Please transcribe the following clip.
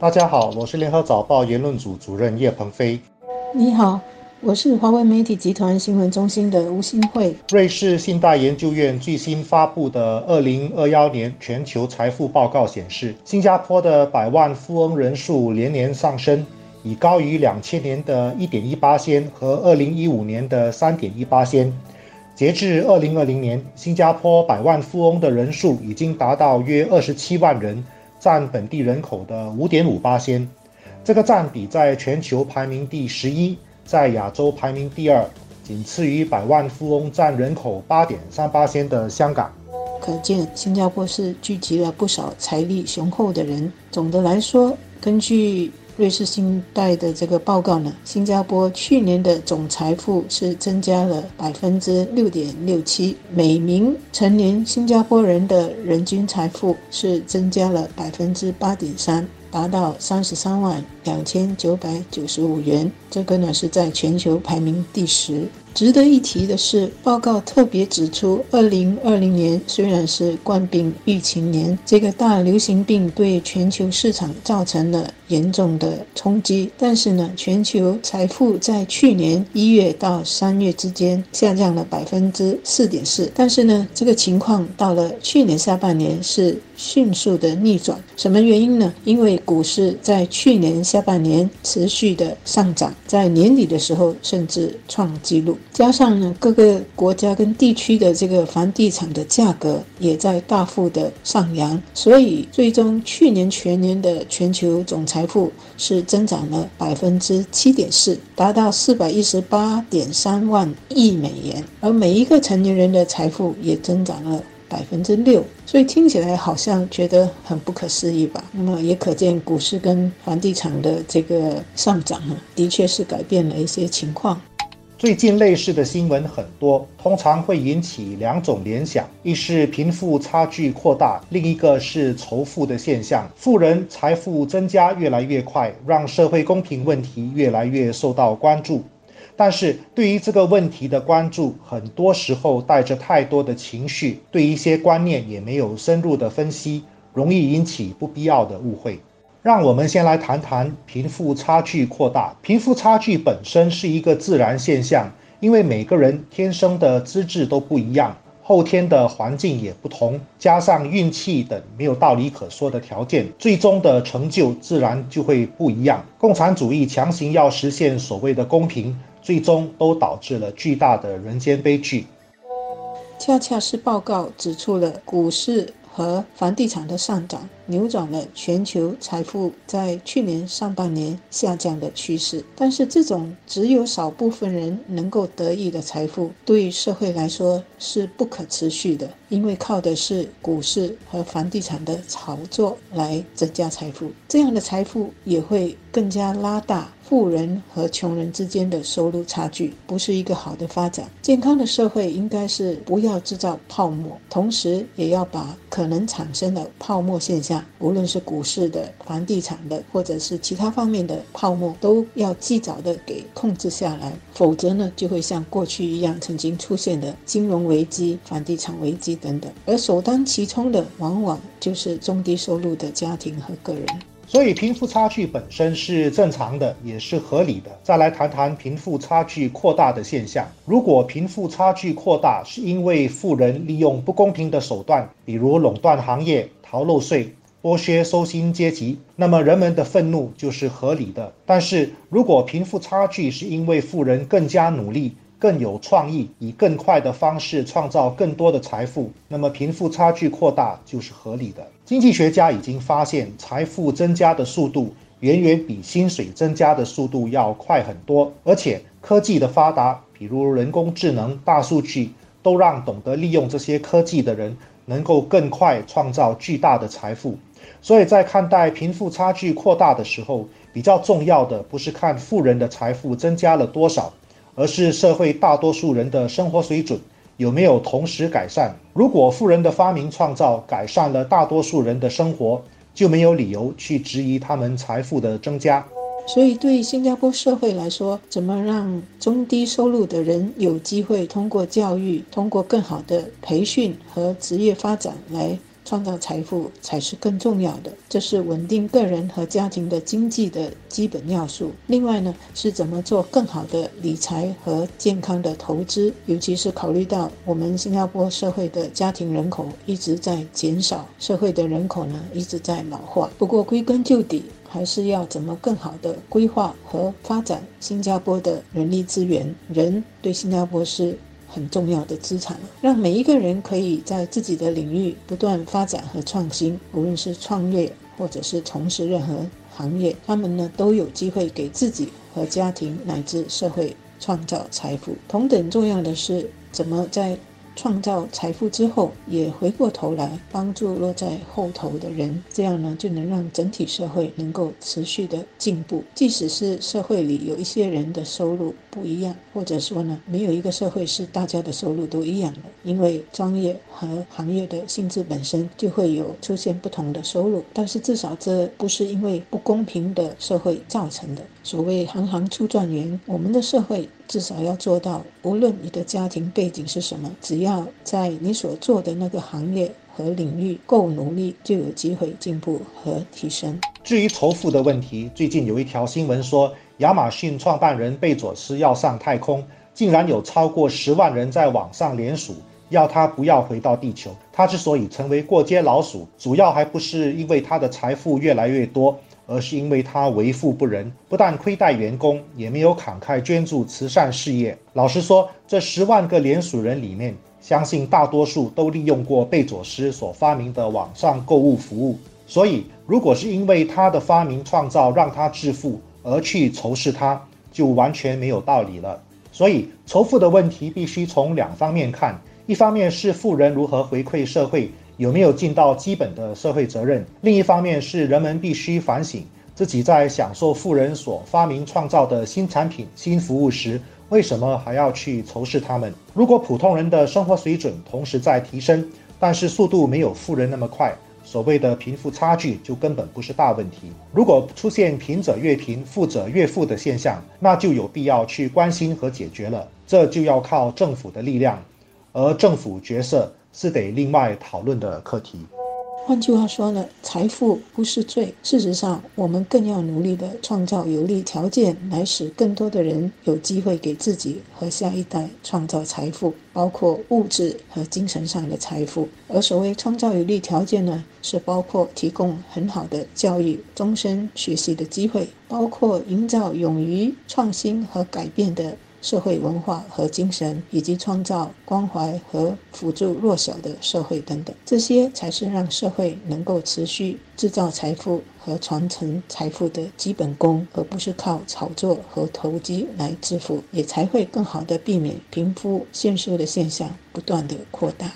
大家好，我是联合早报言论组主任叶鹏飞。你好，我是华为媒体集团新闻中心的吴新慧。瑞士信贷研究院最新发布的二零二幺年全球财富报告显示，新加坡的百万富翁人数连年上升，已高于两千年的一点一八仙和二零一五年的三点一八仙。截至二零二零年，新加坡百万富翁的人数已经达到约二十七万人。占本地人口的五点五八仙，这个占比在全球排名第十一，在亚洲排名第二，仅次于百万富翁占人口八点三八仙的香港。可见新加坡是聚集了不少财力雄厚的人。总的来说，根据瑞士信贷的这个报告呢，新加坡去年的总财富是增加了百分之六点六七，每名成年新加坡人的人均财富是增加了百分之八点三，达到三十三万两千九百九十五元。这个呢是在全球排名第十。值得一提的是，报告特别指出，二零二零年虽然是冠病疫情年，这个大流行病对全球市场造成了严重的冲击，但是呢，全球财富在去年一月到三月之间下降了百分之四点四，但是呢，这个情况到了去年下半年是迅速的逆转。什么原因呢？因为股市在去年下半年持续的上涨，在年底的时候甚至创纪录。加上呢，各个国家跟地区的这个房地产的价格也在大幅的上扬，所以最终去年全年的全球总财富是增长了百分之七点四，达到四百一十八点三万亿美元，而每一个成年人的财富也增长了百分之六，所以听起来好像觉得很不可思议吧？那么也可见股市跟房地产的这个上涨呢，的确是改变了一些情况。最近类似的新闻很多，通常会引起两种联想：一是贫富差距扩大，另一个是仇富的现象。富人财富增加越来越快，让社会公平问题越来越受到关注。但是对于这个问题的关注，很多时候带着太多的情绪，对一些观念也没有深入的分析，容易引起不必要的误会。让我们先来谈谈贫富差距扩大。贫富差距本身是一个自然现象，因为每个人天生的资质都不一样，后天的环境也不同，加上运气等没有道理可说的条件，最终的成就自然就会不一样。共产主义强行要实现所谓的公平，最终都导致了巨大的人间悲剧。恰恰是报告指出了股市。和房地产的上涨扭转了全球财富在去年上半年下降的趋势，但是这种只有少部分人能够得益的财富，对社会来说是不可持续的，因为靠的是股市和房地产的炒作来增加财富，这样的财富也会更加拉大。富人和穷人之间的收入差距不是一个好的发展。健康的社会应该是不要制造泡沫，同时也要把可能产生的泡沫现象，无论是股市的、房地产的，或者是其他方面的泡沫，都要及早的给控制下来。否则呢，就会像过去一样曾经出现的金融危机、房地产危机等等。而首当其冲的，往往就是中低收入的家庭和个人。所以贫富差距本身是正常的，也是合理的。再来谈谈贫富差距扩大的现象。如果贫富差距扩大是因为富人利用不公平的手段，比如垄断行业、逃漏税、剥削收薪阶级，那么人们的愤怒就是合理的。但是如果贫富差距是因为富人更加努力，更有创意，以更快的方式创造更多的财富，那么贫富差距扩大就是合理的。经济学家已经发现，财富增加的速度远远比薪水增加的速度要快很多，而且科技的发达，比如人工智能、大数据，都让懂得利用这些科技的人能够更快创造巨大的财富。所以在看待贫富差距扩大的时候，比较重要的不是看富人的财富增加了多少。而是社会大多数人的生活水准有没有同时改善？如果富人的发明创造改善了大多数人的生活，就没有理由去质疑他们财富的增加。所以，对新加坡社会来说，怎么让中低收入的人有机会通过教育、通过更好的培训和职业发展来？创造财富才是更重要的。这是稳定个人和家庭的经济的基本要素。另外呢，是怎么做更好的理财和健康的投资，尤其是考虑到我们新加坡社会的家庭人口一直在减少，社会的人口呢一直在老化。不过归根究底。还是要怎么更好的规划和发展新加坡的人力资源？人对新加坡是很重要的资产，让每一个人可以在自己的领域不断发展和创新，无论是创业或者是从事任何行业，他们呢都有机会给自己和家庭乃至社会创造财富。同等重要的是，怎么在创造财富之后，也回过头来帮助落在后头的人，这样呢，就能让整体社会能够持续的进步。即使是社会里有一些人的收入不一样，或者说呢，没有一个社会是大家的收入都一样的，因为专业和行业的性质本身就会有出现不同的收入。但是至少这不是因为不公平的社会造成的。所谓行行出状元，我们的社会至少要做到，无论你的家庭背景是什么，只要在你所做的那个行业和领域够努力，就有机会进步和提升。至于仇富的问题，最近有一条新闻说，亚马逊创办人贝佐斯要上太空，竟然有超过十万人在网上联署，要他不要回到地球。他之所以成为过街老鼠，主要还不是因为他的财富越来越多。而是因为他为富不仁，不但亏待员工，也没有慷慨捐助慈善事业。老实说，这十万个联署人里面，相信大多数都利用过贝佐斯所发明的网上购物服务。所以，如果是因为他的发明创造让他致富而去仇视他，就完全没有道理了。所以，仇富的问题必须从两方面看：一方面是富人如何回馈社会。有没有尽到基本的社会责任？另一方面是人们必须反省自己在享受富人所发明创造的新产品、新服务时，为什么还要去仇视他们？如果普通人的生活水准同时在提升，但是速度没有富人那么快，所谓的贫富差距就根本不是大问题。如果出现贫者越贫、富者越富的现象，那就有必要去关心和解决了。这就要靠政府的力量，而政府角色。是得另外讨论的课题。换句话说呢，财富不是罪。事实上，我们更要努力地创造有利条件，来使更多的人有机会给自己和下一代创造财富，包括物质和精神上的财富。而所谓创造有利条件呢，是包括提供很好的教育、终身学习的机会，包括营造勇于创新和改变的。社会文化和精神，以及创造关怀和辅助弱小的社会等等，这些才是让社会能够持续制造财富和传承财富的基本功，而不是靠炒作和投机来致富，也才会更好的避免贫富悬殊的现象不断的扩大。